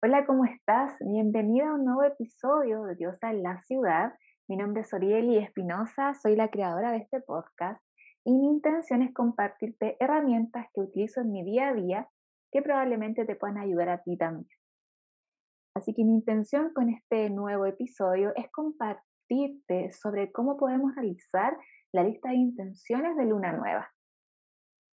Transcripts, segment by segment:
Hola, ¿cómo estás? Bienvenida a un nuevo episodio de Diosa en la Ciudad. Mi nombre es Orieli Espinosa, soy la creadora de este podcast y mi intención es compartirte herramientas que utilizo en mi día a día que probablemente te puedan ayudar a ti también. Así que mi intención con este nuevo episodio es compartirte sobre cómo podemos realizar la lista de intenciones de luna nueva.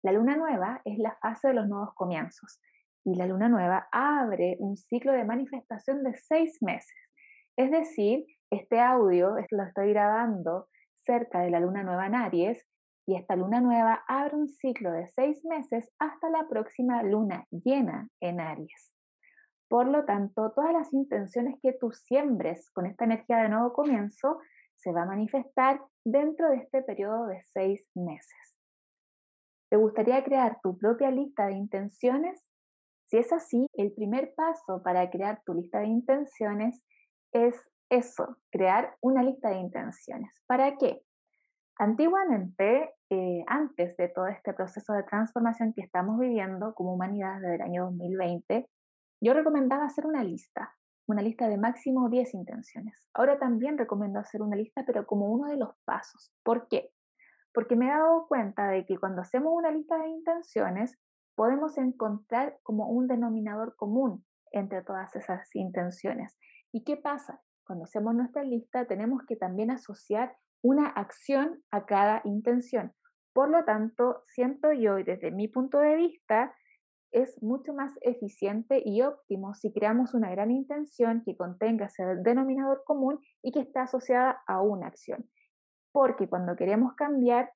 La luna nueva es la fase de los nuevos comienzos y la luna nueva abre un ciclo de manifestación de seis meses. Es decir, este audio lo estoy grabando cerca de la luna nueva en Aries y esta luna nueva abre un ciclo de seis meses hasta la próxima luna llena en Aries. Por lo tanto, todas las intenciones que tú siembres con esta energía de nuevo comienzo se va a manifestar dentro de este periodo de seis meses. ¿Te gustaría crear tu propia lista de intenciones? Si es así, el primer paso para crear tu lista de intenciones es eso, crear una lista de intenciones. ¿Para qué? Antiguamente, eh, antes de todo este proceso de transformación que estamos viviendo como humanidad desde el año 2020, yo recomendaba hacer una lista, una lista de máximo 10 intenciones. Ahora también recomiendo hacer una lista, pero como uno de los pasos. ¿Por qué? Porque me he dado cuenta de que cuando hacemos una lista de intenciones, podemos encontrar como un denominador común entre todas esas intenciones. ¿Y qué pasa? Cuando hacemos nuestra lista tenemos que también asociar una acción a cada intención. Por lo tanto, siento yo, y desde mi punto de vista, es mucho más eficiente y óptimo si creamos una gran intención que contenga ese denominador común y que esté asociada a una acción. Porque cuando queremos cambiar,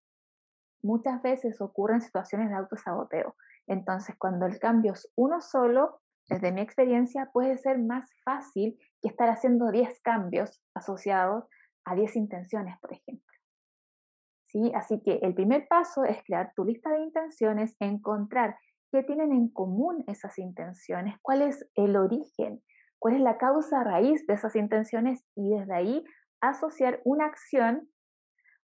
muchas veces ocurren situaciones de autosaboteo. Entonces, cuando el cambio es uno solo, desde mi experiencia, puede ser más fácil que estar haciendo 10 cambios asociados a 10 intenciones, por ejemplo. ¿Sí? Así que el primer paso es crear tu lista de intenciones, encontrar qué tienen en común esas intenciones, cuál es el origen, cuál es la causa raíz de esas intenciones y desde ahí asociar una acción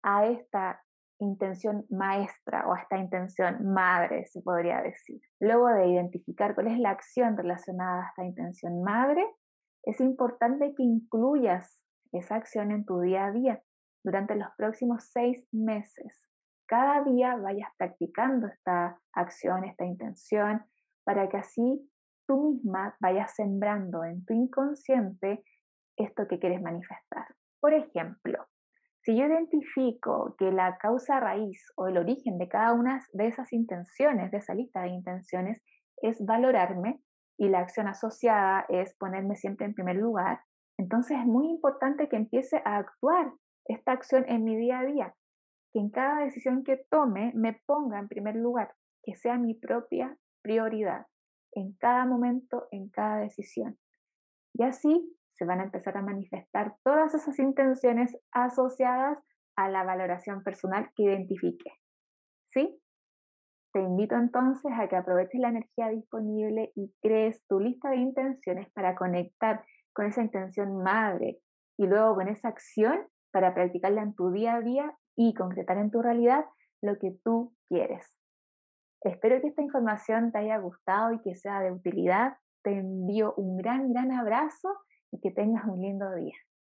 a esta intención maestra o esta intención madre, se podría decir. Luego de identificar cuál es la acción relacionada a esta intención madre, es importante que incluyas esa acción en tu día a día durante los próximos seis meses. Cada día vayas practicando esta acción, esta intención, para que así tú misma vayas sembrando en tu inconsciente esto que quieres manifestar. Por ejemplo, si yo identifico que la causa raíz o el origen de cada una de esas intenciones, de esa lista de intenciones, es valorarme y la acción asociada es ponerme siempre en primer lugar, entonces es muy importante que empiece a actuar esta acción en mi día a día, que en cada decisión que tome me ponga en primer lugar, que sea mi propia prioridad, en cada momento, en cada decisión. Y así se van a empezar a manifestar todas esas intenciones asociadas a la valoración personal que identifique. ¿Sí? Te invito entonces a que aproveches la energía disponible y crees tu lista de intenciones para conectar con esa intención madre y luego con esa acción para practicarla en tu día a día y concretar en tu realidad lo que tú quieres. Espero que esta información te haya gustado y que sea de utilidad. Te envío un gran, gran abrazo y que tengas un lindo día.